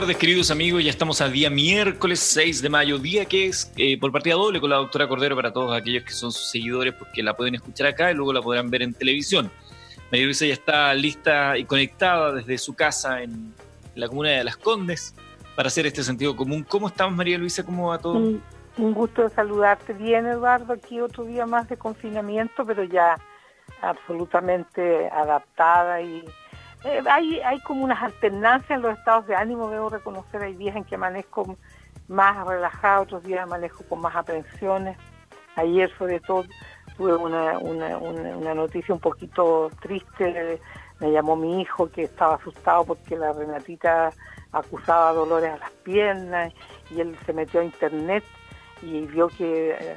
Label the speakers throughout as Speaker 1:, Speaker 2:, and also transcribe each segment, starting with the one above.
Speaker 1: tardes, queridos amigos. Ya estamos a día miércoles 6 de mayo, día que es eh, por partida doble con la doctora Cordero para todos aquellos que son sus seguidores, porque la pueden escuchar acá y luego la podrán ver en televisión. María Luisa ya está lista y conectada desde su casa en la comuna de Las Condes para hacer este sentido común. ¿Cómo estamos, María Luisa? ¿Cómo va todo?
Speaker 2: Un, un gusto saludarte bien, Eduardo. Aquí otro día más de confinamiento, pero ya absolutamente adaptada y eh, hay, como unas alternancias en los estados de ánimo, debo reconocer, hay días en que amanezco más relajado, otros días amanezco con más aprensiones. Ayer sobre todo tuve una, una, una, noticia un poquito triste, me llamó mi hijo que estaba asustado porque la Renatita acusaba dolores a las piernas y él se metió a internet y vio que eh,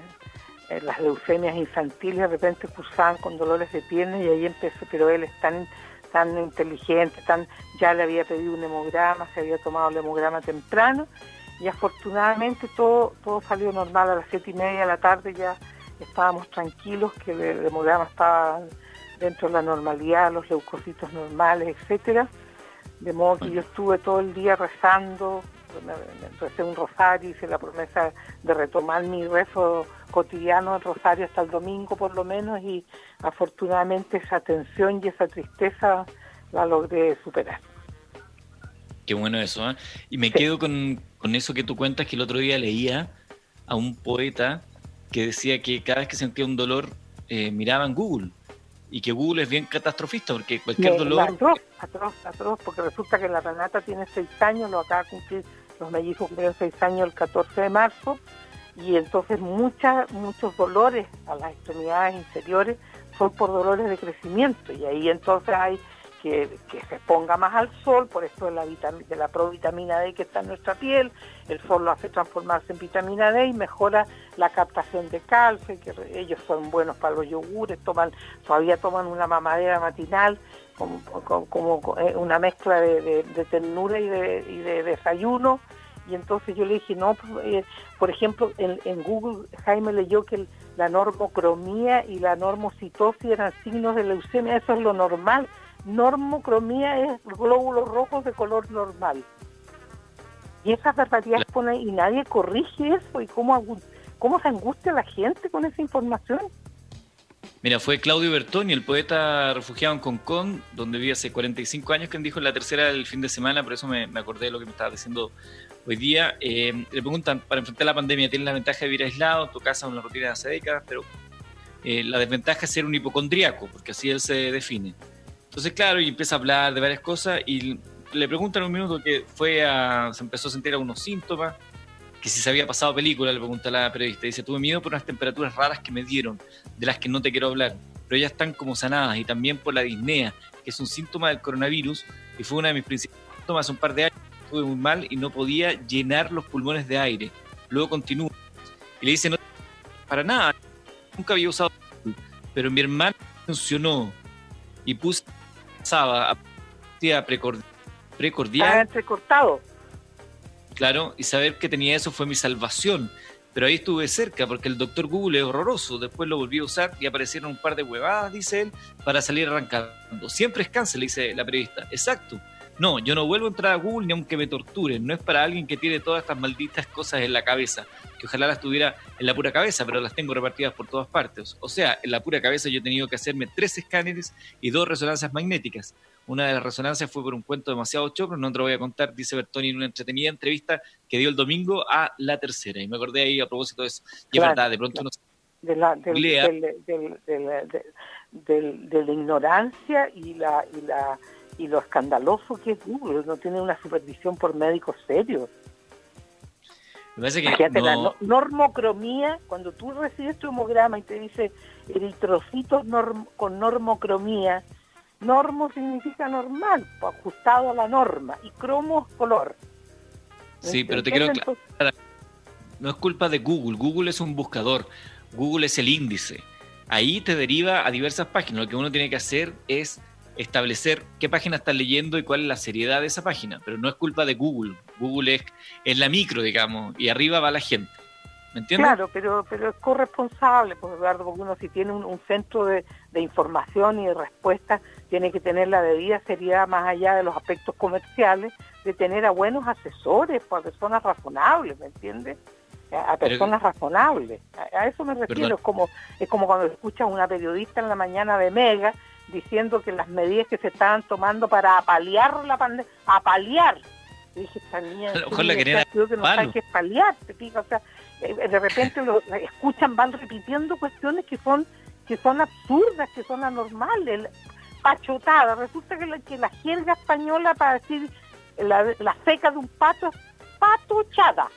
Speaker 2: eh, las leucemias infantiles de repente cursaban con dolores de piernas y ahí empezó, pero él está en tan inteligente, tan ya le había pedido un hemograma, se había tomado el hemograma temprano y afortunadamente todo, todo salió normal a las siete y media de la tarde ya estábamos tranquilos que el hemograma estaba dentro de la normalidad, los leucocitos normales, etcétera. De modo que yo estuve todo el día rezando, recé un rosario, hice la promesa de retomar mi rezo cotidiano del rosario hasta el domingo por lo menos y afortunadamente esa tensión y esa tristeza la logré superar.
Speaker 1: Qué bueno eso, ¿eh? Y me quedo con, eso que tú cuentas que el otro día leía a un poeta que decía que cada vez que sentía un dolor eh, miraba en Google y que Google es bien catastrofista porque cualquier dolor...
Speaker 2: Atroz, atroz, atroz, porque resulta que la Renata tiene seis años, lo acaba de cumplir, los mellizos cumplieron seis años el 14 de marzo y entonces muchos dolores a las extremidades inferiores son por dolores de crecimiento y ahí entonces hay que, que se ponga más al sol, por esto de la, de la provitamina D que está en nuestra piel, el sol lo hace transformarse en vitamina D y mejora la captación de calcio, que ellos son buenos para los yogures, toman, todavía toman una mamadera matinal como, como, eh, una mezcla de, ternura y de desayuno, y entonces yo le dije, no, pues, eh, por ejemplo, en, Google Jaime leyó que la normocromía y la normocitosis eran signos de leucemia, eso es lo normal. Normocromía es glóbulos rojos de color normal. Y esas barbaridades pone y nadie corrige eso. ¿Y cómo, cómo se angustia la gente con esa información?
Speaker 1: Mira, fue Claudio Bertoni, el poeta refugiado en Concón, donde vive hace 45 años, quien dijo en la tercera del fin de semana, por eso me, me acordé de lo que me estaba diciendo Hoy día eh, le preguntan, para enfrentar la pandemia, ¿tienes la ventaja de vivir aislado? En tu casa una rutina de hace décadas, pero eh, la desventaja es ser un hipocondriaco, porque así él se define. Entonces, claro, y empieza a hablar de varias cosas y le preguntan un minuto que fue a, se empezó a sentir algunos síntomas, que si se había pasado película, le pregunta la periodista. Dice, tuve miedo por unas temperaturas raras que me dieron, de las que no te quiero hablar, pero ya están como sanadas y también por la disnea, que es un síntoma del coronavirus y fue una de mis principales síntomas hace un par de años estuve muy mal y no podía llenar los pulmones de aire. Luego continúa y le dice, no, para nada, nunca había usado, pero mi hermano funcionó y puse a precordial. precordial.
Speaker 2: entrecortado.
Speaker 1: Claro, y saber que tenía eso fue mi salvación. Pero ahí estuve cerca porque el doctor Google es horroroso. Después lo volví a usar y aparecieron un par de huevadas, dice él, para salir arrancando. Siempre es cáncer, le dice la periodista. Exacto No, yo no vuelvo a entrar a Google ni aunque me torturen. No es para alguien que tiene todas estas malditas cosas en la cabeza, que ojalá las tuviera en la pura cabeza, pero las tengo repartidas por todas partes. O sea, en la pura cabeza yo he tenido que hacerme tres escáneres y dos resonancias magnéticas. Una de las resonancias fue por un cuento demasiado chocro, no te lo voy a contar, dice Bertoni en una entretenida entrevista que dio el domingo a la tercera. Y me acordé ahí a propósito de eso. Y es verdad, de pronto no
Speaker 2: de la, de la ignorancia y la, y la y lo escandaloso que es Google, no tiene una supervisión por médicos serios.
Speaker 1: Me parece que
Speaker 2: la normocromía, cuando tú recibes tu hemograma y te dice eritrocitos con normocromía, normo significa normal, ajustado a la norma, y cromo es color.
Speaker 1: Sí, pero te quiero aclarar, no es culpa de Google, Google es un buscador, Google es el índice. Ahí te deriva a diversas páginas. Lo que uno tiene que hacer es establecer qué página estás leyendo y cuál es la seriedad de esa página, pero no es culpa de Google. Google es, es la micro, digamos, y arriba va la gente. ¿Me entiendes?
Speaker 2: Claro, pero, pero es corresponsable, pues Eduardo, porque uno si tiene un, centro de, información y de respuesta, tiene que tener la debida seriedad más allá de los aspectos comerciales, de tener a buenos asesores, pues, a personas razonables, ¿me entiendes? A, personas razonables. A, eso me refiero, es como, es como cuando escuchas a una periodista en la mañana de Mega diciendo que las medidas que se estaban tomando para apalear la pandemia, apalear, dije, esta niña,
Speaker 1: la
Speaker 2: creo que no sabe qué es paliar, o sea, eh, de repente lo escuchan, van repitiendo cuestiones que son que son absurdas, que son anormales, pachotadas. Resulta que la, que la jerga española para decir la, la seca de un pato es patochada,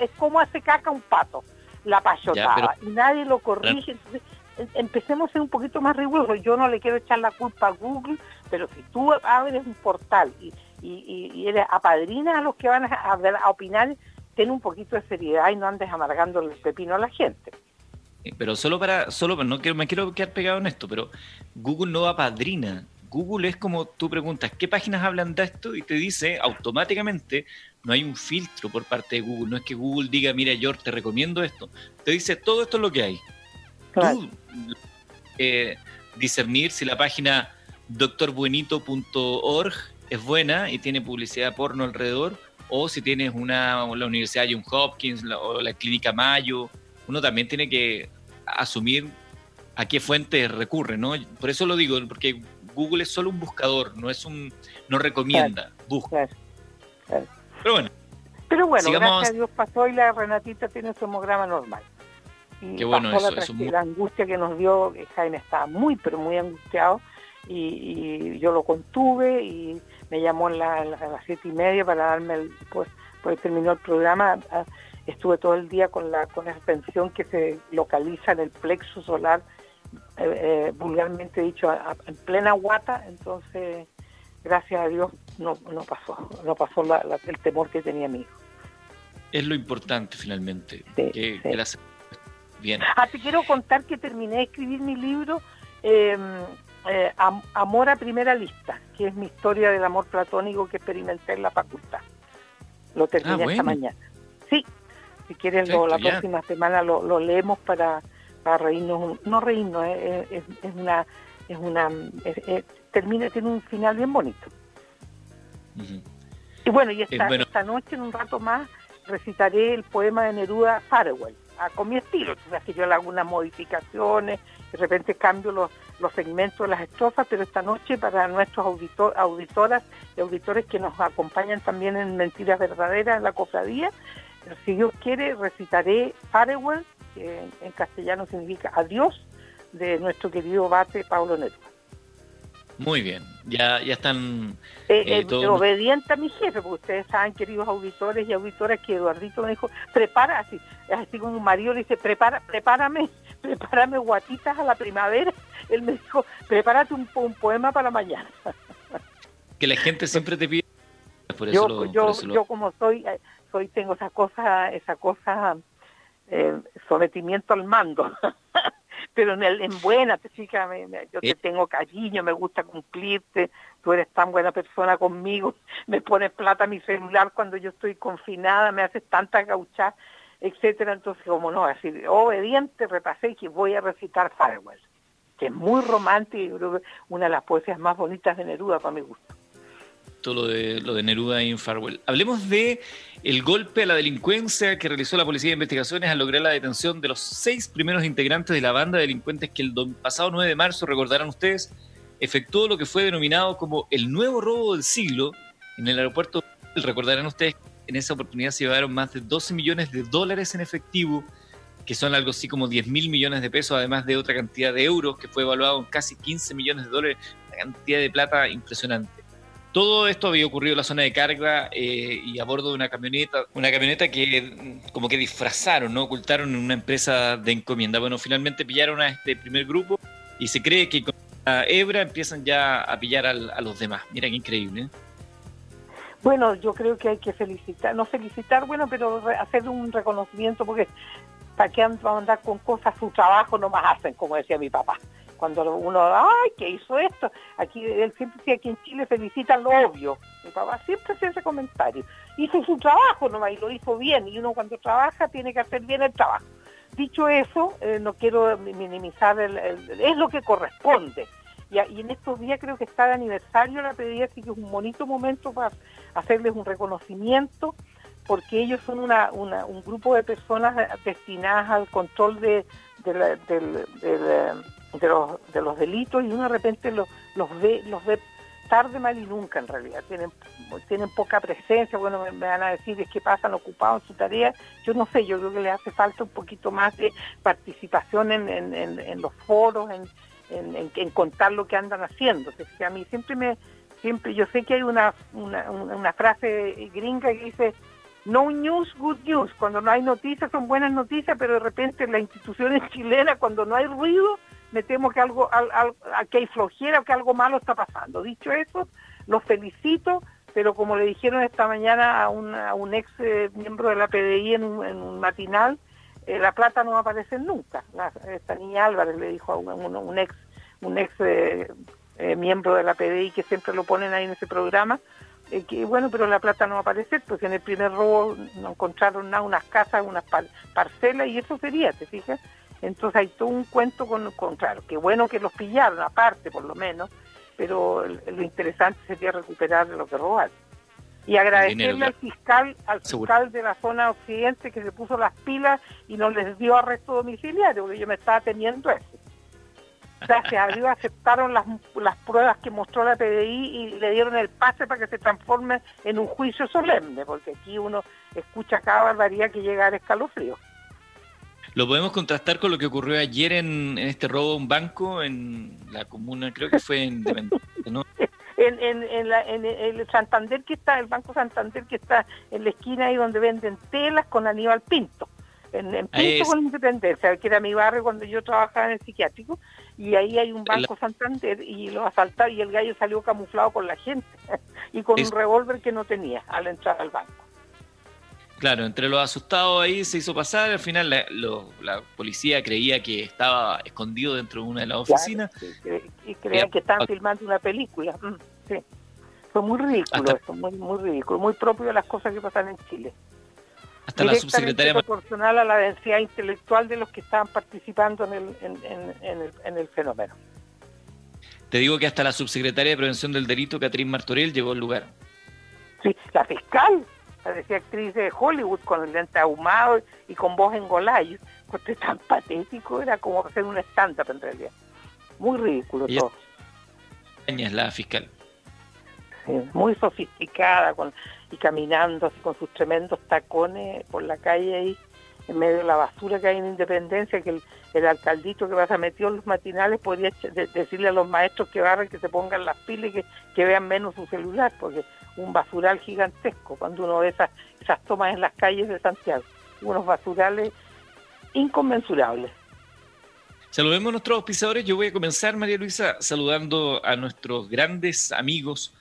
Speaker 2: es como hace caca un pato, la pachotada, y nadie lo corrige. Entonces, empecemos a ser un poquito más rigurosos. Yo no le quiero echar la culpa a Google, pero si tú abres un portal y, y, y eres apadrinas a los que van a, a, opinar, ten un poquito de seriedad y no andes amargando el pepino a la gente.
Speaker 1: Pero solo para, solo no me quiero quedar pegado en esto, pero Google no apadrina. Google es como tú preguntas, ¿qué páginas hablan de esto? Y te dice automáticamente, no hay un filtro por parte de Google. No es que Google diga, mira, yo te recomiendo esto. Te dice, todo esto es lo que hay tú eh, discernir si la página doctorbuenito.org es buena y tiene publicidad porno alrededor, o si tienes una, la Universidad John Hopkins o la Clínica Mayo, uno también tiene que asumir a qué fuente recurre, ¿no? Por eso lo digo, porque Google es solo un buscador, no es un, no recomienda, busca. Pero bueno.
Speaker 2: Pero bueno, gracias a Dios pasó y la Renatita tiene su hemograma normal.
Speaker 1: Qué bueno eso,
Speaker 2: la, angustia que nos dio, eh, Jaime estaba muy, pero muy angustiado y, yo lo contuve y me llamó a las siete y media para darme, el, pues, pues terminó el programa, ah, estuve todo el día con la con esa tensión que se localiza en el plexo solar, eh, eh, vulgarmente dicho, en plena guata, entonces gracias a Dios no, no pasó, no pasó el temor que tenía mi hijo.
Speaker 1: Es lo importante finalmente, que,
Speaker 2: Ah, te quiero contar que terminé de escribir mi libro em, eh, Amor a primera lista, que es mi historia del amor platónico que experimenté en la facultad. Lo terminé ah, esta mañana. Sí, si quieres la próxima semana lo, leemos para, para reírnos, no reírnos, eh, eh, es, una, es una, termina, tiene un final bien bonito. Y bueno, y esta, esta noche, en un rato más, recitaré el poema de Neruda Farewell con mi estilo. Entonces, que yo le hago unas modificaciones, de repente cambio los, los segmentos de las estrofas, pero esta noche para nuestros auditor, auditoras y auditores que nos acompañan también en Mentiras Verdaderas en la cofradía, si Dios quiere, recitaré Farewell, que en castellano significa adiós, de nuestro querido bate Pablo Neto.
Speaker 1: Muy bien, ya, ya están...
Speaker 2: Eh, eh, eh obediente a mi jefe, porque ustedes saben, queridos auditores y auditoras, que Eduardito me dijo, prepara, así, así como un marido le dice, prepara, prepárame, prepárame guatitas a la primavera. Él me dijo, prepárate un, poema para mañana.
Speaker 1: Que la gente siempre te pide...
Speaker 2: Por eso yo, yo, como soy, eh, soy, tengo esa cosa, esa cosa, sometimiento al mando. pero en, el, en buena, te yo te tengo cariño, me gusta cumplirte, tú eres tan buena persona conmigo, me pones plata a mi celular cuando yo estoy confinada, me haces tanta gaucha, etcétera, entonces como no, así obediente repasé y voy a recitar Farewell, que es muy romántico y creo que una de las poesías más bonitas de Neruda para mi gusto.
Speaker 1: Visto lo de, lo de Neruda y Farwell. Hablemos de el golpe a la delincuencia que realizó la Policía de Investigaciones al lograr la detención de los seis primeros integrantes de la banda de delincuentes que el pasado 9 de marzo, recordarán ustedes, efectuó lo que fue denominado como el nuevo robo del siglo en el aeropuerto. Recordarán ustedes en esa oportunidad se llevaron más de 12 millones de dólares en efectivo, que son algo así como 10 mil millones de pesos, además de otra cantidad de euros que fue evaluado en casi 15 millones de dólares, una cantidad de plata impresionante. Todo esto había ocurrido en la zona de carga eh, y a bordo de una camioneta, una camioneta que como que disfrazaron, ¿no? ocultaron en una empresa de encomienda. Bueno, finalmente pillaron a este primer grupo y se cree que con la hebra empiezan ya a pillar a los demás. Mira qué increíble. ¿eh?
Speaker 2: Bueno, yo creo que hay que felicitar, no felicitar, bueno, pero hacer un reconocimiento porque para qué vamos a andar con cosas, su trabajo no más hacen, como decía mi papá. Cuando uno, ay, ¿qué hizo esto? Aquí él siempre decía que en Chile felicitan lo obvio. Mi papá siempre hacía ese comentario. Hizo su trabajo nomás y lo hizo bien. Y uno cuando trabaja tiene que hacer bien el trabajo. Dicho eso, eh, no quiero minimizar, el, es lo que corresponde. Y, en estos días creo que está el aniversario de la pedida, así que es un bonito momento para hacerles un reconocimiento, porque ellos son una, un grupo de personas destinadas al control de, de, los, de los delitos y uno de repente los, los ve los ve tarde, mal y nunca en realidad. Tienen, tienen poca presencia, bueno, me, van a decir es que pasan ocupados en su tarea. Yo no sé, yo creo que les hace falta un poquito más de participación en, en, los foros, en, en, contar lo que andan haciendo. a mí siempre me, siempre, yo sé que hay una, una, una frase gringa que dice, no news, good news. Cuando no hay noticias son buenas noticias, pero de repente en las instituciones chilenas, cuando no hay ruido, me temo que algo, que hay flojera, que algo malo está pasando. Dicho eso, los felicito, pero como le dijeron esta mañana a, un ex eh, miembro de la PDI en un, matinal, eh, la plata no va a aparecer nunca. esta niña Álvarez le dijo a un, ex, un ex eh, miembro de la PDI que siempre lo ponen ahí en ese programa, que bueno, pero la plata no va a aparecer, porque en el primer robo no encontraron nada, unas casas, unas parcelas, y eso sería, ¿te fijas? Entonces hay todo un cuento con, con, claro, qué bueno que los pillaron, aparte por lo menos, pero lo interesante sería recuperar lo que robaron. Y agradecerle al fiscal, al fiscal de la zona occidente que se puso las pilas y no les dio arresto domiciliario, porque yo me estaba teniendo eso. Gracias a Dios aceptaron las, las pruebas que mostró la PDI y le dieron el pase para que se transforme en un juicio solemne, porque aquí uno escucha cada barbaridad que llega al escalofrío.
Speaker 1: Lo podemos contrastar con lo que ocurrió ayer en, este robo a un banco en la comuna, creo que fue en ¿no?
Speaker 2: en, en, en, el Santander que está, el Banco Santander que está en la esquina ahí donde venden telas con Aníbal Pinto. En, Pinto con Independencia, que era mi barrio cuando yo trabajaba en el psiquiátrico, y ahí hay un Banco Santander y lo asaltaron y el gallo salió camuflado con la gente y con un revólver que no tenía al entrar al banco.
Speaker 1: Claro, entre los asustados ahí se hizo pasar, al final la, policía creía que estaba escondido dentro de una de las oficinas.
Speaker 2: y creían que estaban filmando una película. Mm, sí. Fue muy ridículo esto, muy, muy ridículo, muy propio de las cosas que pasan en Chile.
Speaker 1: Hasta la subsecretaria...
Speaker 2: proporcional a la densidad intelectual de los que estaban participando en el, en el fenómeno.
Speaker 1: Te digo que hasta la subsecretaria de Prevención del Delito, Catherine Martorell, llegó al lugar.
Speaker 2: Sí, la fiscal parecía actriz de Hollywood con el lente ahumado y con voz en golayo. Porque tan patético, era como hacer un stand-up en realidad. Muy ridículo todo.
Speaker 1: Es la fiscal.
Speaker 2: Sí, muy sofisticada con, y caminando así con sus tremendos tacones por la calle ahí, en medio de la basura que hay en Independencia, que el, alcaldito que pasa metió en los matinales podría decirle a los maestros que barren que se pongan las pilas y que, que vean menos su celular, porque un basural gigantesco cuando uno ve esas, esas tomas en las calles de Santiago, unos basurales inconmensurables.
Speaker 1: Saludemos a nuestros auspiciadores. Yo voy a comenzar, María Luisa, saludando a nuestros grandes amigos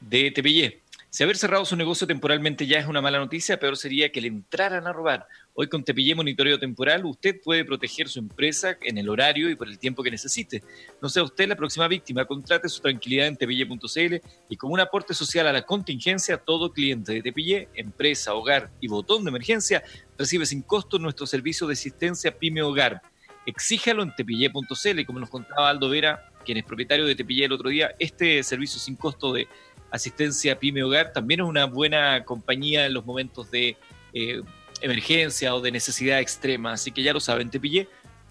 Speaker 1: de Tepillé. Si haber cerrado su negocio temporalmente ya es una mala noticia, peor sería que le entraran a robar. Hoy con Tepillé Monitoreo Temporal usted puede proteger su empresa en el horario y por el tiempo que necesite. No sea usted la próxima víctima, contrate su tranquilidad en tepille.cl y como un aporte social a la contingencia, todo cliente de Tepillé, empresa, hogar y botón de emergencia recibe sin costo nuestro servicio de asistencia PYME Hogar. Exíjalo en tepille.cl como nos contaba Aldo Vera, quien es propietario de Tepillé el otro día, este servicio sin costo de asistencia pyme hogar también es una buena compañía en los momentos de eh, emergencia o de necesidad extrema. Así que ya lo saben, Tepillé,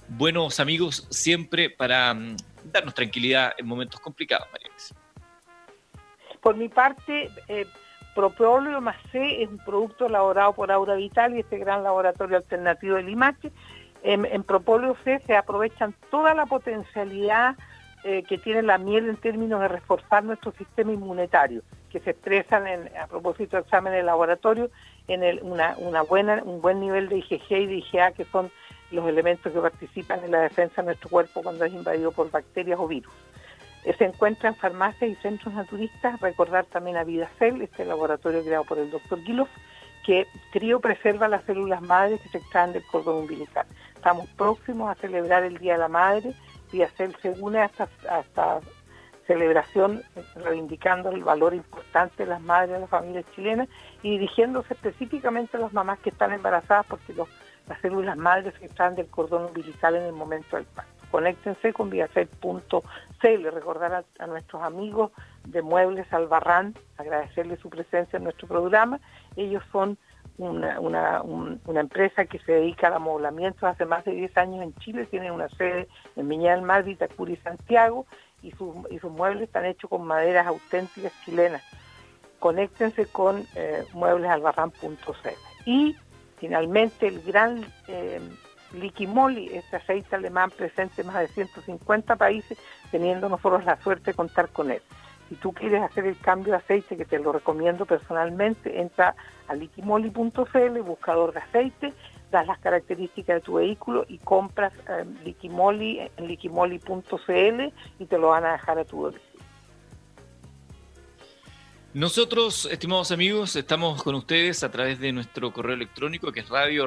Speaker 1: buenos amigos siempre para mm, darnos tranquilidad en momentos complicados, María
Speaker 2: Por mi parte, eh, Propóleo más C es un producto elaborado por Aura Vital y este gran laboratorio alternativo de Limache. En, en Propóleo C se aprovechan toda la potencialidad eh, que tiene la miel en términos de reforzar nuestro sistema inmunitario, que se expresan a propósito de exámenes de laboratorio en una, buena, un buen nivel de IgG y de IgA, que son los elementos que participan en la defensa de nuestro cuerpo cuando es invadido por bacterias o virus. Eh, se encuentra en farmacias y centros naturistas, recordar también a VidaCell, este laboratorio creado por el doctor Guilof, que preserva las células madres que se extraen del cordón umbilical. Estamos próximos a celebrar el Día de la Madre, VidaCell se une a esta, celebración reivindicando el valor importante de las madres de las familias chilenas y dirigiéndose específicamente a las mamás que están embarazadas porque las células madres se extraen del cordón umbilical en el momento del parto conéctense con viacel.cl, recordar a, nuestros amigos de Muebles Albarrán, agradecerles su presencia en nuestro programa. Ellos son una, una, empresa que se dedica al amoblamiento hace más de 10 años en Chile, tienen una sede en Viña del Mar, Vitacura y Santiago, y, y sus muebles están hechos con maderas auténticas chilenas. Conéctense con eh, mueblesalbarrán.cl. Y finalmente el gran eh, Liquimoli, este aceite alemán presente en más de 150 países, teniendo nosotros la suerte de contar con él. Si tú quieres hacer el cambio de aceite, que te lo recomiendo personalmente, entra a liquimoli.cl, buscador de aceite, das las características de tu vehículo y compras eh, en liquimoli.cl y te lo van a dejar a tu domicilio.
Speaker 1: Nosotros, estimados amigos, estamos con ustedes a través de nuestro correo electrónico que es radio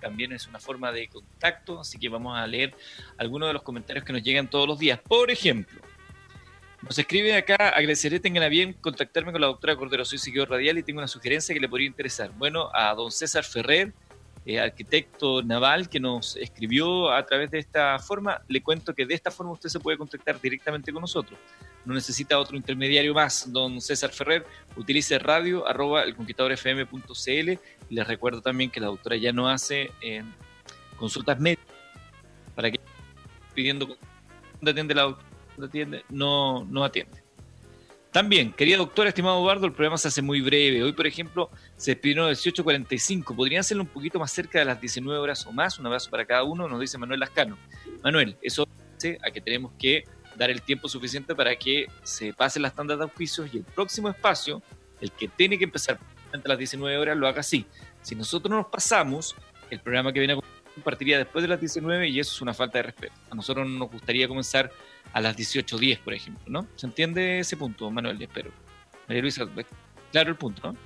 Speaker 1: También es una forma de contacto, así que vamos a leer algunos de los comentarios que nos llegan todos los días. Por ejemplo, nos escribe acá, agradeceré, tengan a bien contactarme con la doctora Cordero, soy seguidor radial y tengo una sugerencia que le podría interesar. Bueno, a don César Ferrer, eh, arquitecto naval, que nos escribió a través de esta forma, le cuento que de esta forma usted se puede contactar directamente con nosotros no necesita otro intermediario más. Don César Ferrer, utilice radio arroba elconquistadorfm.cl les recuerdo también que la doctora ya no hace eh, consultas médicas para que pidiendo atiende la doctora, no, atiende. También, querida doctora, estimado Eduardo, el programa se hace muy breve. Hoy, por ejemplo, se despidieron a 18.45. ¿Podrían hacerlo un poquito más cerca de las 19 horas o más? Un abrazo para cada uno, nos dice Manuel Lascano. Manuel, eso hace a que tenemos que dar el tiempo suficiente para que se pasen las tandas de auspicios y el próximo espacio, el que tiene que empezar entre las 19 horas, lo haga así. Si nosotros nos pasamos, el programa que viene a compartiría después de las 19 y eso es una falta de respeto. A nosotros nos gustaría comenzar a las 18.10, por ejemplo, ¿no? ¿Se entiende ese punto, Manuel? Espero. María Luisa, claro el punto, ¿no?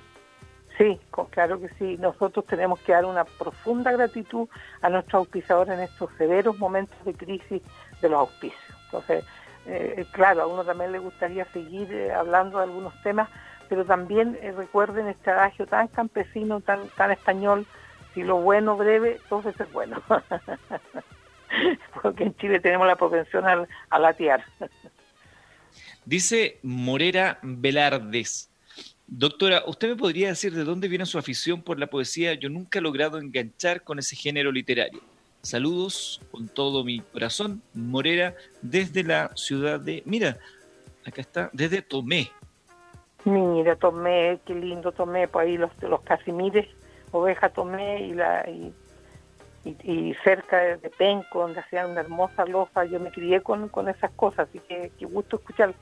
Speaker 2: Sí, claro que sí. Nosotros tenemos que dar una profunda gratitud a nuestros auspiciadores en estos severos momentos de crisis de los auspicios. Entonces, eh, claro, a uno también le gustaría seguir eh, hablando de algunos temas, pero también eh, recuerden este adagio tan campesino, tan, tan español, si lo bueno breve, entonces es bueno. Porque en Chile tenemos la propensión a, a latear.
Speaker 1: Dice Morera Velardes. Doctora, ¿usted me podría decir de dónde viene su afición por la poesía? Yo nunca he logrado enganchar con ese género literario. Saludos con todo mi corazón, Morera, desde la ciudad de, mira, acá está, desde Tomé.
Speaker 2: Mira, Tomé, qué lindo Tomé, pues ahí los, los Casimires, Oveja Tomé y la y, cerca de, Penco, donde hacían una hermosa loja, yo me crié con, con esas cosas, así que qué gusto escuchar.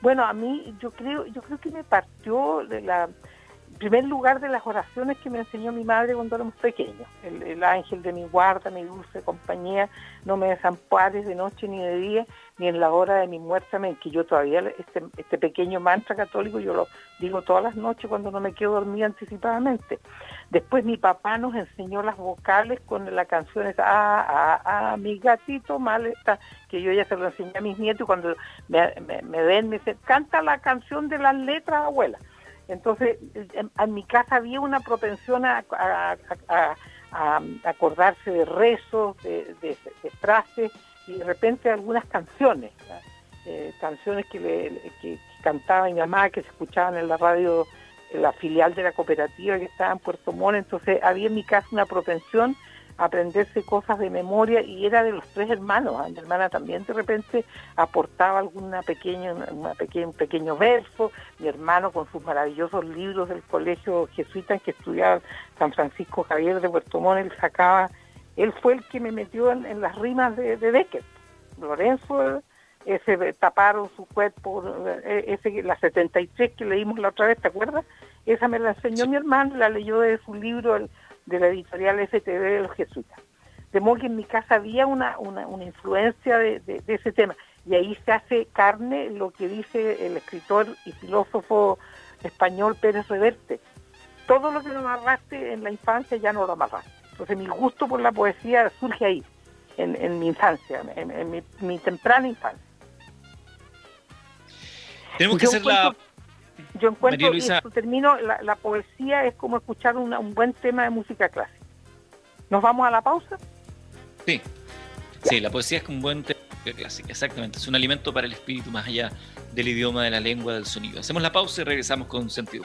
Speaker 2: Bueno, a mí yo creo, yo creo que me partió de la primer lugar de las oraciones que me enseñó mi madre cuando éramos pequeños. El, ángel de mi guarda, mi dulce compañía, no me desampares de noche ni de día, ni en la hora de mi muerte, que yo todavía, este, este pequeño mantra católico, yo lo digo todas las noches cuando no me quedo dormida anticipadamente. Después mi papá nos enseñó las vocales con la canción esa, ah, ah, ah, mi gatito mal está, que yo ya se lo enseñé a mis nietos cuando me, me ven me dicen, canta la canción de las letras, abuela entonces, en, mi casa había una propensión a, acordarse de rezos, de, frases y de repente algunas canciones, eh, canciones que, que, cantaba mi mamá, que se escuchaban en la radio, en la filial de la cooperativa que estaba en Puerto Montt, entonces había en mi casa una propensión aprenderse cosas de memoria y era de los tres hermanos. ¿ah? Mi hermana también de repente aportaba alguna pequeña, una pequeña, un pequeño verso, mi hermano con sus maravillosos libros del colegio jesuita en que estudiaba San Francisco Javier de Puerto Montt, él sacaba, él fue el que me metió en, las rimas de, de Becker. Lorenzo ese taparon su cuerpo, eh, ese, la 73 que leímos la otra vez, ¿te acuerdas? Esa me la enseñó mi hermano, la leyó de su libro, el, de la editorial FTV de los jesuitas. De modo que en mi casa había una, una, influencia de, ese tema. Y ahí se hace carne lo que dice el escritor y filósofo español Pérez Reverte. Todo lo que no amarraste en la infancia ya no lo amarraste. Entonces mi gusto por la poesía surge ahí, en, mi infancia, en, mi, temprana infancia.
Speaker 1: Tenemos que hacer la
Speaker 2: yo encuentro, y termino, la, poesía es como escuchar un buen tema de música clásica. ¿Nos vamos a la pausa?
Speaker 1: Sí, sí, la poesía es como un buen tema de música clásica, exactamente. Es un alimento para el espíritu más allá del idioma, de la lengua, del sonido. Hacemos la pausa y regresamos con sentido.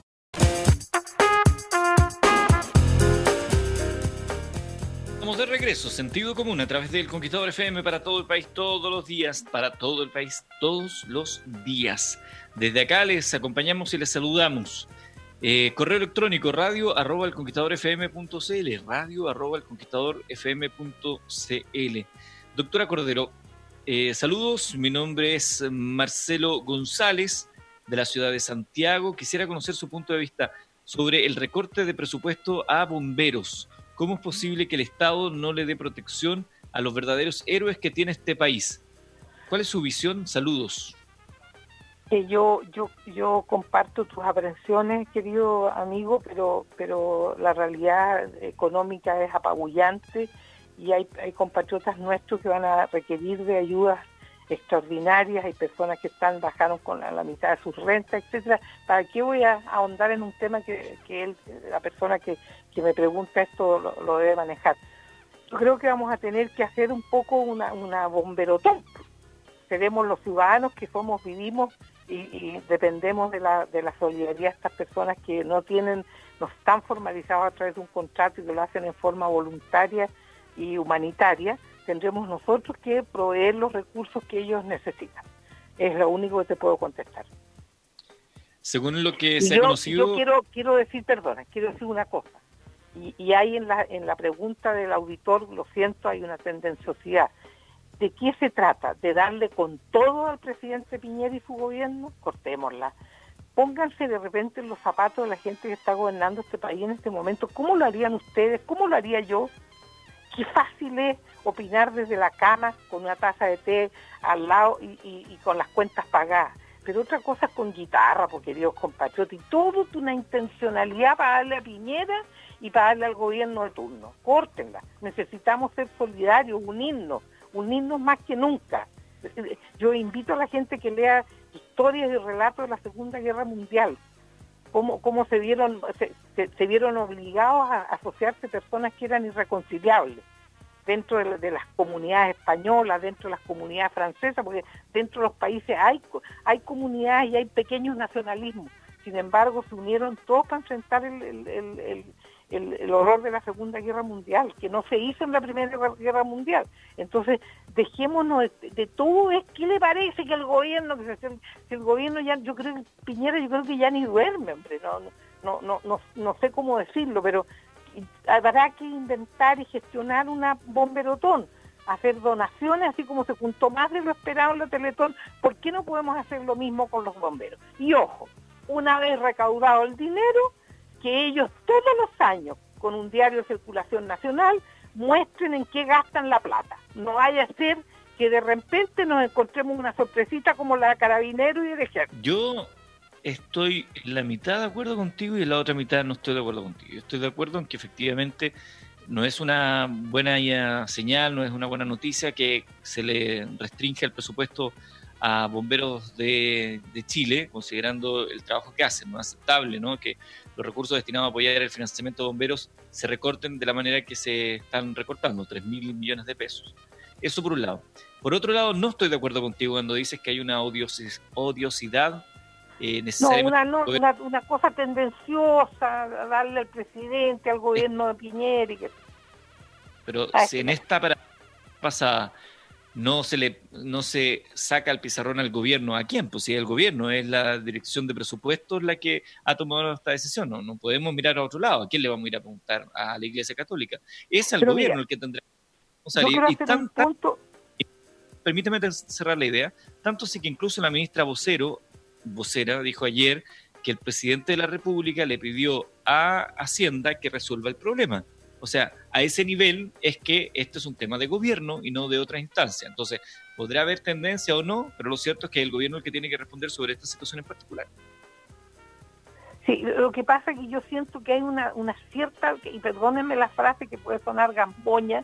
Speaker 1: Regreso, sentido común a través del Conquistador FM para todo el país, todos los días, para todo el país, todos los días. Desde acá les acompañamos y les saludamos. Eh, correo electrónico radio arroba el conquistador fm.cl, radio arroba el conquistador fm.cl. Doctora Cordero, eh, saludos, mi nombre es Marcelo González de la ciudad de Santiago. Quisiera conocer su punto de vista sobre el recorte de presupuesto a bomberos. ¿Cómo es posible que el Estado no le dé protección a los verdaderos héroes que tiene este país? ¿Cuál es su visión? Saludos.
Speaker 2: yo, yo, yo comparto tus aprensiones, querido amigo, pero, pero la realidad económica es apabullante y hay, hay compatriotas nuestros que van a requerir de ayudas extraordinarias, hay personas que están bajaron con la, mitad de sus rentas, etcétera. ¿Para qué voy a ahondar en un tema que, que él, la persona que, que me pregunta esto lo, debe manejar? Yo creo que vamos a tener que hacer un poco una, una bomberotón. Seremos los ciudadanos que somos, vivimos y, dependemos de la, de la solidaridad de estas personas que no tienen, no están formalizados a través de un contrato y que lo hacen en forma voluntaria y humanitaria tendremos nosotros que proveer los recursos que ellos necesitan. Es lo único que te puedo contestar.
Speaker 1: Según lo que se ha conocido...
Speaker 2: Yo quiero, quiero decir, perdona, quiero decir una cosa. Y, y hay en la, en la pregunta del auditor, lo siento, hay una tendenciosidad. ¿De qué se trata? ¿De darle con todo al presidente Piñera y su gobierno? Cortémosla. Pónganse de repente en los zapatos de la gente que está gobernando este país en este momento. ¿Cómo lo harían ustedes? ¿Cómo lo haría yo? Qué fácil es opinar desde la cama con una taza de té al lado y, con las cuentas pagadas. Pero otra cosa es con guitarra, porque Dios compatriota, y todo una intencionalidad para darle a Piñera y para darle al gobierno de turno. Córtenla. Necesitamos ser solidarios, unirnos, unirnos más que nunca. Yo invito a la gente que lea historias y relatos de la Segunda Guerra Mundial, cómo, cómo se vieron se, se vieron obligados a asociarse personas que eran irreconciliables dentro de, las comunidades españolas, dentro de las comunidades francesas, porque dentro de los países hay, hay comunidades y hay pequeños nacionalismos. Sin embargo, se unieron todos para enfrentar el, horror de la Segunda Guerra Mundial, que no se hizo en la Primera Guerra Mundial. Entonces, dejémonos de, todo, es ¿qué le parece que el gobierno, que se, el gobierno ya, yo creo que Piñera, yo creo que ya ni duerme, hombre, no, no, no, no, no sé cómo decirlo, pero habrá que inventar y gestionar una bomberotón. hacer donaciones, así como se juntó más de lo esperado en la Teletón, ¿por qué no podemos hacer lo mismo con los bomberos? Y ojo, una vez recaudado el dinero, que ellos todos los años, con un diario de circulación nacional, muestren en qué gastan la plata. No vaya a ser que de repente nos encontremos una sorpresita como la de Carabinero y de Ejército.
Speaker 1: Yo estoy en la mitad de acuerdo contigo y en la otra mitad no estoy de acuerdo contigo. estoy de acuerdo en que efectivamente no es una buena señal, no es una buena noticia que se le restringe el presupuesto a bomberos de, Chile, considerando el trabajo que hacen. No es aceptable ¿no? que los recursos destinados a apoyar el financiamiento de bomberos se recorten de la manera que se están recortando, 3 mil millones de pesos. Eso por un lado. Por otro lado, no estoy de acuerdo contigo cuando dices que hay una odiosidad
Speaker 2: eh, no, una, una, cosa tendenciosa, darle al presidente, al gobierno de Piñera. que...
Speaker 1: Pero si en esta pasada no se le no se saca el pizarrón al gobierno, ¿a quién? Pues si el gobierno es la dirección de presupuestos la que ha tomado esta decisión, no, no podemos mirar a otro lado, ¿a quién le vamos a ir a preguntar? A la Iglesia Católica. Es al gobierno el que tendrá que salir. Y permíteme cerrar la idea, tanto sí que incluso la ministra vocero vocera dijo ayer que el presidente de la República le pidió a Hacienda que resuelva el problema. O sea, a ese nivel es que este es un tema de gobierno y no de otra instancia. Entonces, podrá haber tendencia o no, pero lo cierto es que el gobierno es el que tiene que responder sobre esta situación en particular.
Speaker 2: Sí, lo que pasa es que yo siento que hay una, una cierta, y perdónenme la frase que puede sonar gamboña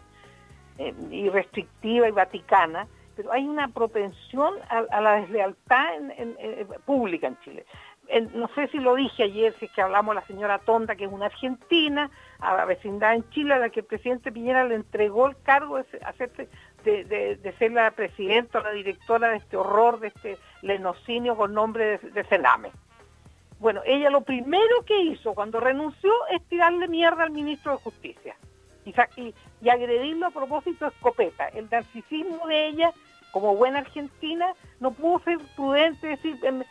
Speaker 2: eh, y restrictiva y vaticana, pero hay una propensión a, la deslealtad en, pública en Chile. no sé si lo dije ayer, si es que hablamos de la señora Tonda, que es una argentina, a la vecindad en Chile, a la que el presidente Piñera le entregó el cargo de, de, ser la presidenta o la directora de este horror, de este lenocinio con nombre de, de Sename. Bueno, ella lo primero que hizo cuando renunció es tirarle mierda al ministro de Justicia y, y agredirlo a propósito de escopeta. El narcisismo de ella como buena argentina, no pudo ser prudente decir, em, eh,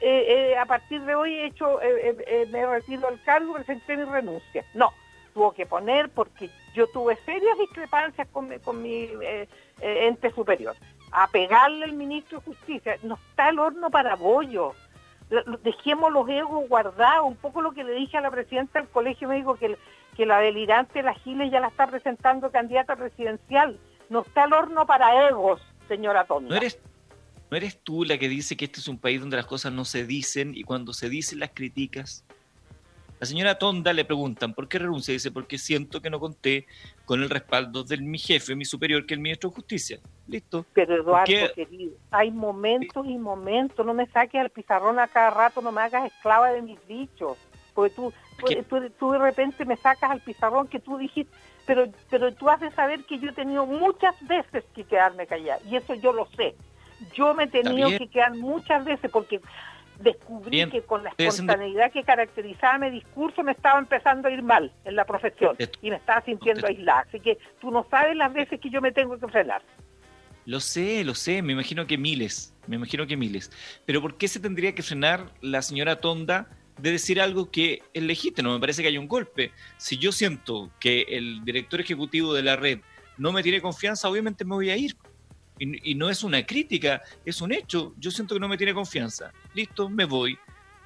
Speaker 2: eh, a partir de hoy he hecho, eh, me retiro del cargo, presenté mi renuncia. No, tuvo que poner porque yo tuve serias discrepancias con, mi ente superior. A pegarle al ministro de Justicia, no está el horno para bollo. Dejemos los egos guardados, un poco lo que le dije a la presidenta del colegio me dijo que, que la delirante la Giles ya la está presentando candidata presidencial. No está el horno para egos señora Tonda.
Speaker 1: ¿No eres, ¿No eres tú la que dice que este es un país donde las cosas no se dicen y cuando se dicen las criticas? La señora Tonda le preguntan, ¿por qué renuncia? Dice, porque siento que no conté con el respaldo de mi jefe, mi superior, que es el ministro de Justicia. Listo.
Speaker 2: Pero Eduardo, querido, hay momentos y momentos. No me saques al pizarrón a cada rato, no me hagas esclava de mis dichos. Porque tú, tú, tú, de repente me sacas al pizarrón que tú dijiste, pero, pero tú de saber que yo he tenido muchas veces que quedarme callada, y eso yo lo sé. Yo me he tenido que quedar muchas veces porque descubrí que con la espontaneidad que caracterizaba mi discurso me estaba empezando a ir mal en la profesión y me estaba sintiendo aislada. Así que tú no sabes las veces que yo me tengo que frenar.
Speaker 1: Lo sé, lo sé, me imagino que miles, me imagino que miles. Pero ¿por qué se tendría que frenar la señora Tonda de decir algo que es legítimo. Me parece que hay un golpe. Si yo siento que el director ejecutivo de la red no me tiene confianza, obviamente me voy a ir. Y, no es una crítica, es un hecho. Yo siento que no me tiene confianza. Listo, me voy.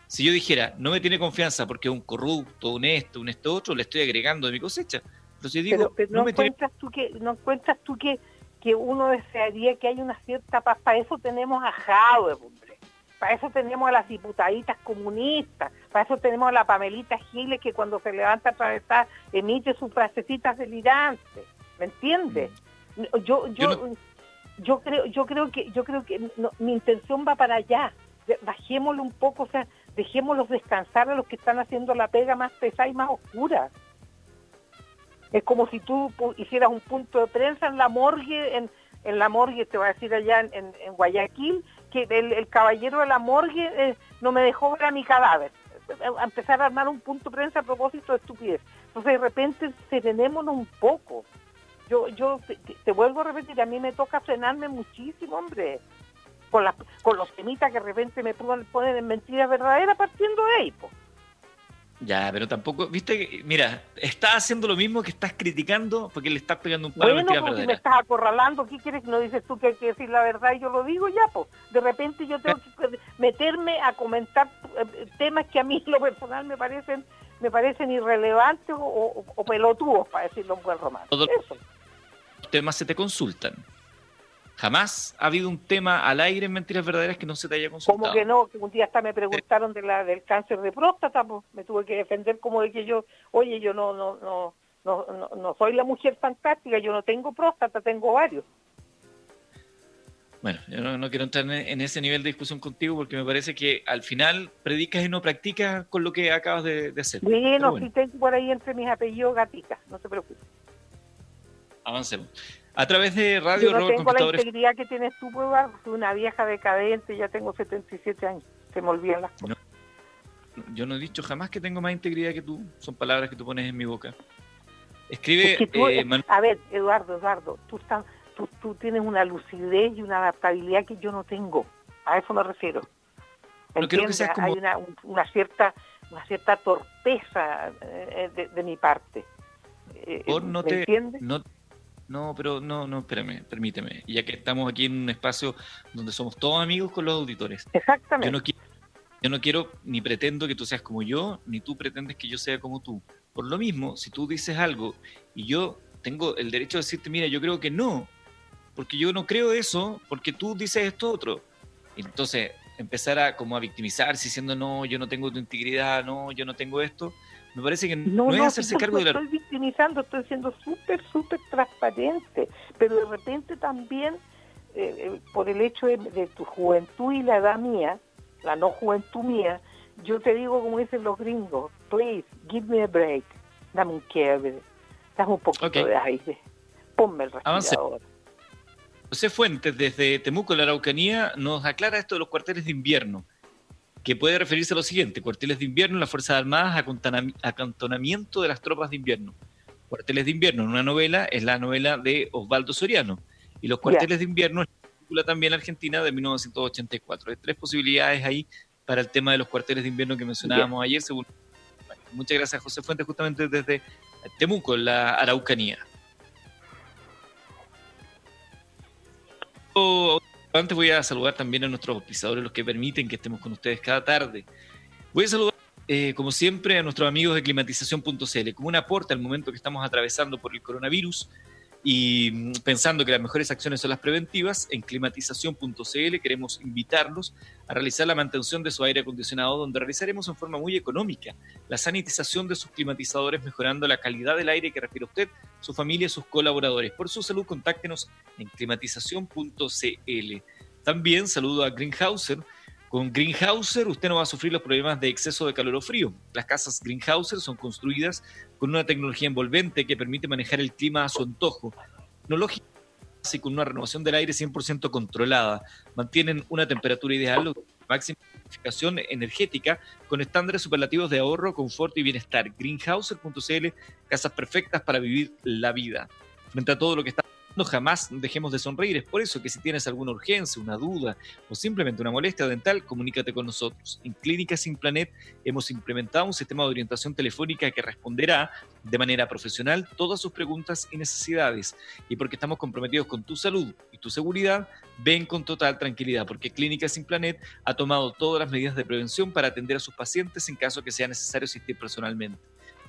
Speaker 1: Si yo dijera, no me tiene confianza porque es un corrupto, un esto, un esto otro, le estoy agregando de mi cosecha. Pero si digo,
Speaker 2: no, encuentras tú que, no encuentras tú que, que uno desearía que haya una cierta paz. Para eso tenemos a Jaude, para eso tenemos a las diputaditas comunistas, para eso tenemos a la Pamelita Giles que cuando se levanta a atravesar emite sus frasecitas delirantes, ¿me entiendes? Mm. Yo, yo, yo, creo, yo creo que, yo creo que mi intención va para allá. Bajémoslo un poco, o sea, dejémoslos descansar a los que están haciendo la pega más pesada y más oscura. Es como si tú hicieras un punto de prensa en la morgue, en, en la morgue, te voy a decir allá en, en Guayaquil, que el, caballero de la morgue eh, no me dejó ver a mi cadáver. A empezar a armar un punto de prensa a propósito de estupidez. Entonces de repente serenémonos un poco. Yo, yo te, vuelvo a repetir, a mí me toca frenarme muchísimo, hombre, con, la, con los temitas que de repente me ponen en mentiras verdaderas partiendo de ahí.
Speaker 1: Ya, pero tampoco, viste, mira, estás haciendo lo mismo que estás criticando porque le estás pegando un palo
Speaker 2: bueno, porque si me estás acorralando, ¿qué quieres no dices tú que hay que decir la verdad y yo lo digo ya, pues? De repente yo tengo que meterme a comentar eh, temas que a mí en lo personal me parecen me parecen irrelevantes o, o, pelotudos, para decirlo un buen romano. Todos
Speaker 1: los temas se te consultan. Jamás ha habido un tema al aire en Mentiras Verdaderas que no se te haya consultado.
Speaker 2: Como que no? Que un día hasta me preguntaron de la, del cáncer de próstata, pues me tuve que defender como de que yo, oye, yo no, no, no, no, no, soy la mujer fantástica, yo no tengo próstata, tengo varios.
Speaker 1: Bueno, yo no, quiero entrar en, ese nivel de discusión contigo porque me parece que al final predicas y no practicas con lo que acabas de, hacer.
Speaker 2: Bueno, bueno, si tengo por ahí entre mis apellidos gatica, no te preocupes.
Speaker 1: Avancemos. A través de Radio
Speaker 2: Yo no tengo la integridad que tienes tú, soy una vieja decadente, ya tengo 77 años, se me olvidan las cosas.
Speaker 1: yo no he dicho jamás que tengo más integridad que tú, son palabras que tú pones en mi boca. Escribe...
Speaker 2: Eh, a ver, Eduardo, Eduardo, tú, estás, tú, tienes una lucidez y una adaptabilidad que yo no tengo, a eso me refiero. ¿Entiendes? Hay una, una, cierta una cierta torpeza eh, de, mi parte.
Speaker 1: Eh, no ¿Me te, entiendes? No, no, pero no, no, espérame, permíteme. Ya que estamos aquí en un espacio donde somos todos amigos con los auditores.
Speaker 2: Exactamente.
Speaker 1: Yo no quiero, yo no quiero ni pretendo que tú seas como yo, ni tú pretendes que yo sea como tú. Por lo mismo, si tú dices algo y yo tengo el derecho de decirte, mira, yo creo que no, porque yo no creo eso, porque tú dices esto otro. Entonces, empezar a como a victimizarse diciendo, no, yo no tengo tu integridad, no, yo no tengo esto me parece que no, es hacerse cargo de la...
Speaker 2: estoy victimizando, estoy siendo súper, súper transparente, pero de repente también, eh, eh, por el hecho de, tu juventud y la edad mía, la no juventud mía, yo te digo como dicen los gringos, please, give me a break, dame un quiebre, dame un poquito de aire, ponme el respirador.
Speaker 1: José Fuentes, desde Temuco, la Araucanía, nos aclara esto de los cuarteles de invierno que puede referirse a lo siguiente, cuarteles de invierno en las Fuerzas Armadas, acantonamiento de las tropas de invierno. Cuarteles de invierno en una novela es la novela de Osvaldo Soriano, y los cuarteles de invierno es la película también argentina de 1984. Hay tres posibilidades ahí para el tema de los cuarteles de invierno que mencionábamos ayer. Según... muchas gracias, José Fuentes, justamente desde Temuco, la Araucanía. Antes voy a saludar también a nuestros pisadores, los que permiten que estemos con ustedes cada tarde. Voy a saludar, eh, como siempre, a nuestros amigos de climatización.cl, como un aporte al momento que estamos atravesando por el coronavirus y mm, pensando que las mejores acciones son las preventivas, en climatización.cl queremos invitarlos a realizar la mantención de su aire acondicionado, donde realizaremos en forma muy económica la sanitización de sus climatizadores, mejorando la calidad del aire que respira usted, su familia y sus colaboradores. Por su salud, contáctenos en climatización.cl. También saludo a Greenhauser. Con Greenhauser usted no va a sufrir los problemas de exceso de calor o frío. Las casas Greenhauser son construidas con una tecnología envolvente que permite manejar el clima a su antojo. Tecnología y con una renovación del aire 100% controlada. Mantienen una temperatura ideal, máxima certificación energética con estándares superlativos de ahorro, confort y bienestar. Greenhauser.cl, casas perfectas para vivir la vida. Frente a todo lo que está no jamás dejemos de sonreír. Es por eso que si tienes alguna urgencia, una duda o simplemente una molestia dental, comunícate con nosotros. En Clínica Sin Planet hemos implementado un sistema de orientación telefónica que responderá de manera profesional todas sus preguntas y necesidades. Y porque estamos comprometidos con tu salud y tu seguridad, ven con total tranquilidad, porque Clínica Sin Planet ha tomado todas las medidas de prevención para atender a sus pacientes en caso que sea necesario asistir personalmente.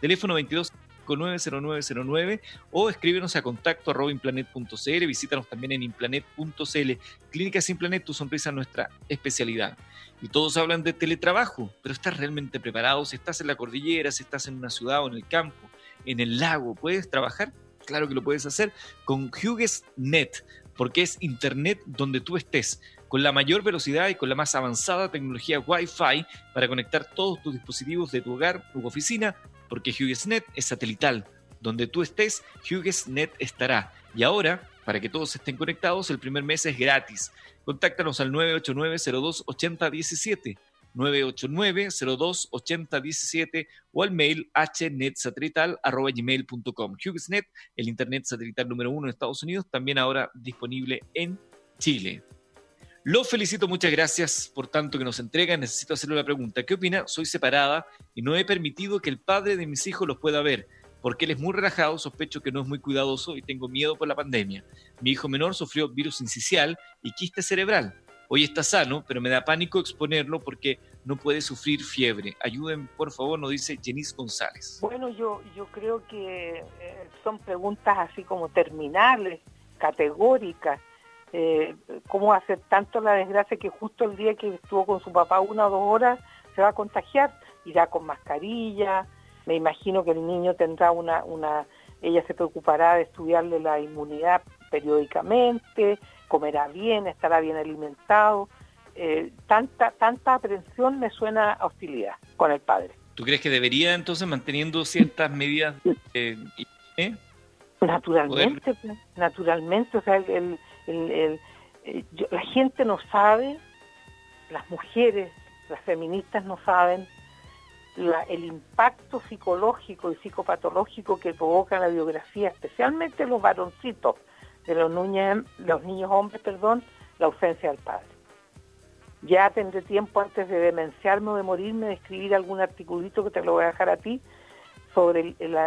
Speaker 1: Teléfono 22 90909 o escríbenos a contacto arroba visítanos también en implanet.cl. Clínica Sin tu sonrisa es nuestra especialidad. Y todos hablan de teletrabajo, pero ¿estás realmente preparado? Si estás en la cordillera, si estás en una ciudad o en el campo, en el lago, ¿puedes trabajar? Claro que lo puedes hacer con HughesNet, porque es Internet donde tú estés, con la mayor velocidad y con la más avanzada tecnología Wi-Fi para conectar todos tus dispositivos de tu hogar, tu oficina porque HughesNet es satelital. Donde tú estés, HughesNet estará. Y ahora, para que todos estén conectados, el primer mes es gratis. Contáctanos al 989-02-8017, 989-02-8017 o al mail hnetsatelital.gmail.com. HughesNet, el internet satelital número uno en Estados Unidos, también ahora disponible en Chile. Lo felicito, muchas gracias por tanto que nos entrega. Necesito hacerle una pregunta. ¿Qué opina? Soy separada y no he permitido que el padre de mis hijos los pueda ver porque él es muy relajado, sospecho que no es muy cuidadoso y tengo miedo por la pandemia. Mi hijo menor sufrió virus incisial y quiste cerebral. Hoy está sano, pero me da pánico exponerlo porque no puede sufrir fiebre. Ayuden, por favor, nos dice Jenis González.
Speaker 2: Bueno, yo, yo creo que eh, son preguntas así como terminales, categóricas. Eh, ¿Cómo hacer tanto la desgracia que justo el día que estuvo con su papá una o dos horas se va a contagiar? Irá con mascarilla, me imagino que el niño tendrá una, una, ella se preocupará de estudiarle la inmunidad periódicamente, comerá bien, estará bien alimentado. Eh, tanta, tanta aprensión me suena a hostilidad con el padre.
Speaker 1: ¿Tú crees que debería entonces manteniendo ciertas medidas?
Speaker 2: Eh, naturalmente, pues, naturalmente, o sea, el, el, eh, la gente no sabe, las mujeres, las feministas no saben el impacto psicológico y psicopatológico que provoca la biografía, especialmente los varoncitos de los los niños hombres, perdón, la ausencia del padre. Ya tendré tiempo antes de demenciarme o de morirme de escribir algún articulito que te lo voy a dejar a ti sobre el,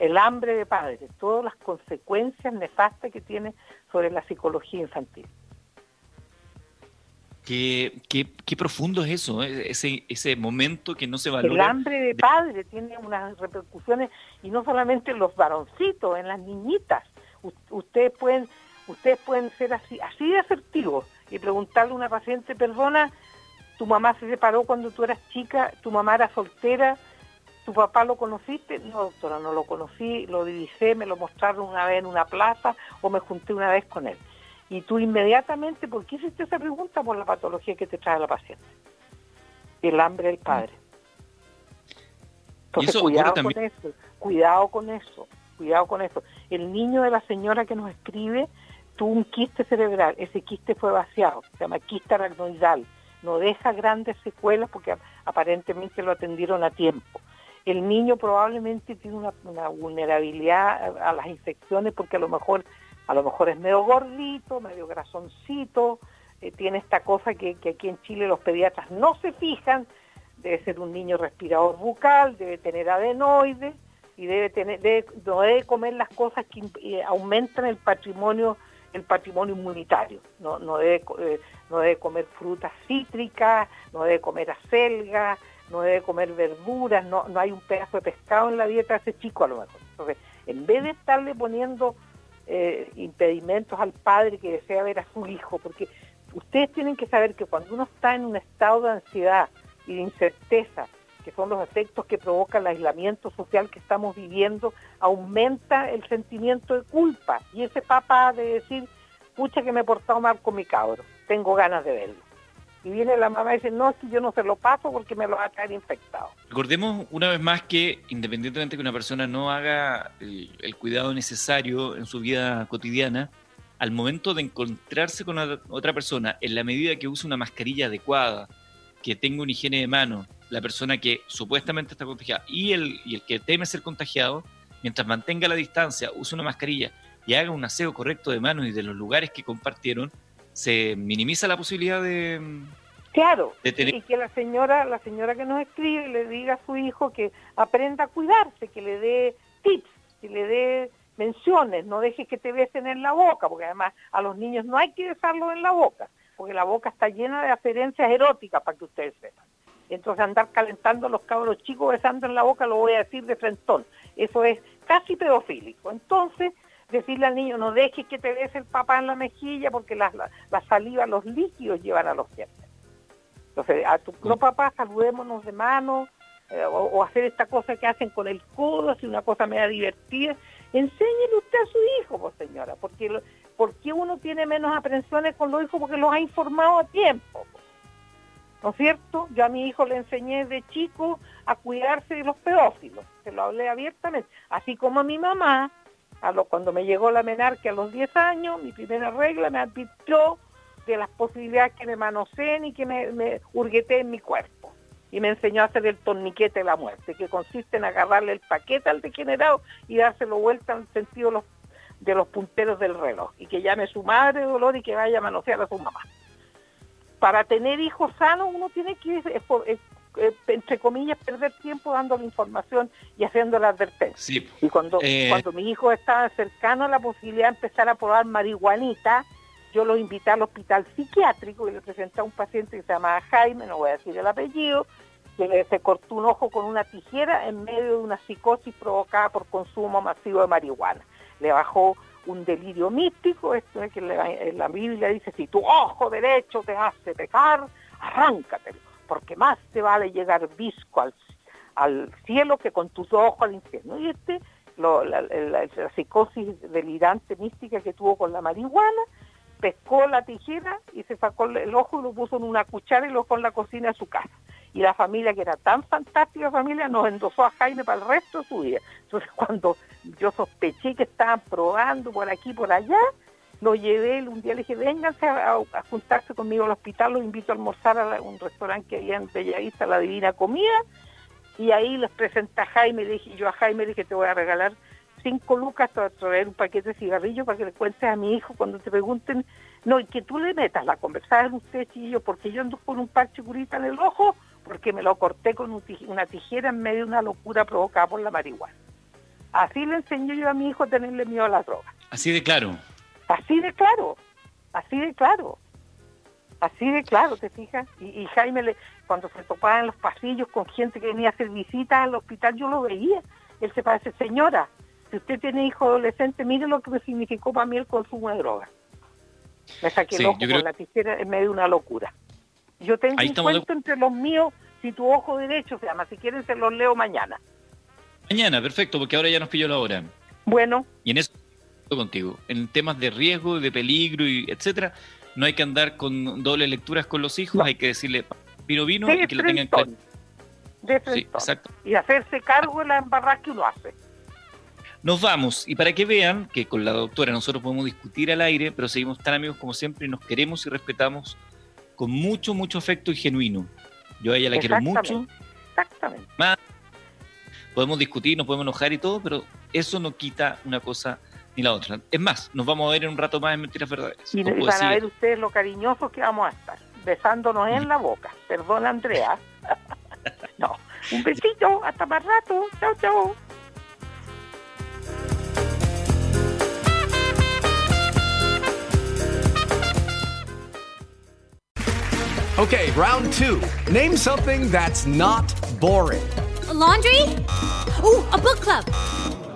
Speaker 2: el hambre de padres, todas las consecuencias nefastas que tiene sobre la psicología infantil.
Speaker 1: Qué, qué, profundo es eso, ¿eh? ese, ese momento que no se valora.
Speaker 2: El hambre de padre tiene unas repercusiones, y no solamente en los varoncitos, en las niñitas. ustedes pueden ustedes pueden ser así, así de asertivos y preguntarle a una paciente, perdona, tu mamá se separó cuando tú eras chica, tu mamá era soltera, tu papá lo conociste, no doctora, no lo conocí, lo divisé, me lo mostraron una vez en una plaza o me junté una vez con él. Y tú inmediatamente, ¿por qué hiciste esa pregunta? Por la patología que te trae la paciente. El hambre del padre. Entonces, cuidado con eso, cuidado con eso, cuidado con eso. El niño de la señora que nos escribe tuvo un quiste cerebral, ese quiste fue vaciado, se llama quiste aracnoidal, no deja grandes secuelas porque aparentemente lo atendieron a tiempo. El niño probablemente tiene una, vulnerabilidad a las infecciones porque a lo mejor a lo mejor es medio gordito, medio grasoncito, eh, tiene esta cosa que, aquí en Chile los pediatras no se fijan, debe ser un niño respirador bucal, debe tener adenoides y debe tener, no debe comer las cosas que eh, aumentan el patrimonio el patrimonio inmunitario. No, no, debe, eh, no debe comer frutas cítricas, no debe comer acelgas, no debe comer verduras, no, no hay un pedazo de pescado en la dieta de ese chico a lo mejor. Entonces, en vez de estarle poniendo eh, impedimentos al padre que desea ver a su hijo, porque ustedes tienen que saber que cuando uno está en un estado de ansiedad y de incerteza, que son los efectos que provoca el aislamiento social que estamos viviendo, aumenta el sentimiento de culpa y ese papá de decir, pucha que me he portado mal con mi cabro, tengo ganas de verlo. Y viene la mamá y dice, no, si yo no se lo paso porque me lo va a traer infectado.
Speaker 1: Recordemos una vez más que independientemente que una persona no haga el, cuidado necesario en su vida cotidiana, al momento de encontrarse con otra persona, en la medida que use una mascarilla adecuada, que tenga una higiene de mano, la persona que supuestamente está contagiada y el, y el que teme ser contagiado, mientras mantenga la distancia, use una mascarilla y haga un aseo correcto de manos y de los lugares que compartieron, se minimiza la posibilidad de
Speaker 2: claro y que la señora la señora que nos escribe le diga a su hijo que aprenda a cuidarse que le dé tips que le dé menciones no dejes que te besen en la boca porque además a los niños no hay que besarlos en la boca porque la boca está llena de aferencias eróticas para que ustedes sepan. Entonces andar calentando a los cabros chicos besando en la boca lo voy a decir de frentón. Eso es casi pedofílico. Entonces decirle al niño, no dejes que te des el papá en la mejilla porque la, la, saliva, los líquidos llevan a los dientes. Entonces, a tu no papá, saludémonos de mano, eh, o, hacer esta cosa que hacen con el codo, así una cosa media divertida. Enséñele usted a su hijo, pues señora, porque porque uno tiene menos aprensiones con los hijos? Porque los ha informado a tiempo. ¿No es cierto? Yo a mi hijo le enseñé de chico a cuidarse de los pedófilos, se lo hablé abiertamente, así como a mi mamá cuando me llegó la menarquia a los 10 años, mi primera regla me advirtió de las posibilidades que me manoseen y que me, me en mi cuerpo. Y me enseñó a hacer el torniquete de la muerte, que consiste en agarrarle el paquete al degenerado y dárselo vuelta en sentido de los, de los punteros del reloj y que llame su madre dolor y que vaya a manosear a su mamá. Para tener hijos sanos uno tiene que, eh, eh, eh, entre comillas, perder tiempo dando la información y haciendo la advertencia. Y cuando, cuando mis hijos estaban cercanos a la posibilidad de empezar a probar marihuanita, yo los invité al hospital psiquiátrico y le presenté a un paciente que se llamaba Jaime, no voy a decir el apellido, que se cortó un ojo con una tijera en medio de una psicosis provocada por consumo masivo de marihuana. Le bajó un delirio místico, esto es que en la Biblia dice, si tu ojo derecho te hace pecar, arráncatelo, porque más te vale llegar visco al, cielo que con tus ojos al infierno. Y este, la, la, psicosis delirante mística que tuvo con la marihuana, pescó la tijera y se sacó el ojo y lo puso en una cuchara y lo en la cocina de su casa. Y la familia, que era tan fantástica familia, nos endosó a Jaime para el resto de su vida. Entonces, cuando yo sospeché que estaban probando por aquí y por allá, lo llevé, un día le dije, vénganse a, juntarse conmigo al hospital, los invito a almorzar a un restaurante que había en Bellavista, La Divina Comida, y ahí les presenté a Jaime, le dije, yo a Jaime le dije, te voy a regalar cinco lucas para traer un paquete de cigarrillos para que le cuentes a mi hijo cuando te pregunten, no, y que tú le metas la conversación usted yo, porque yo ando con un parche curita en el ojo, porque me lo corté con una tijera en medio de una locura provocada por la marihuana. Así le enseño yo a mi hijo a tenerle miedo a la droga.
Speaker 1: Así de claro.
Speaker 2: Así de claro, así de claro. Así de claro, ¿te fijas? Y, Jaime, le, cuando se topaba en los pasillos con gente que venía a hacer visitas al hospital, yo lo veía. Él se parece, señora, si usted tiene hijo adolescente, mire lo que me significó para mí el consumo de drogas. Me saqué el ojo con la tijera en medio de una locura. Yo tengo un cuento entre los míos, si tu ojo derecho se llama, si quieren se los leo mañana.
Speaker 1: Mañana, perfecto, porque ahora ya nos pilló la hora.
Speaker 2: Bueno.
Speaker 1: Y en eso contigo. En temas de riesgo, de peligro y etcétera, no hay que andar con dobles lecturas con los hijos, hay que decirle vino vino y que lo tengan claro.
Speaker 2: sí, exacto. Y hacerse cargo de la embarrada que uno hace.
Speaker 1: Nos vamos y para que vean que con la doctora nosotros podemos discutir al aire, pero seguimos tan amigos como siempre y nos queremos y respetamos con mucho, mucho afecto y genuino. Yo a ella la quiero mucho.
Speaker 2: Exactamente.
Speaker 1: podemos discutir, nos podemos enojar y todo, pero eso no quita una cosa ni la otra. Es más, nos vamos a ver en un rato más en Mentiras Verdaderas.
Speaker 2: Y, van a ver ustedes lo cariñosos que vamos a estar, besándonos en la boca. Perdón, Andrea. no, un besito, hasta más rato. Chao, chao.
Speaker 3: Okay, round two. Name something that's not boring.
Speaker 4: A laundry? Ooh, a book club.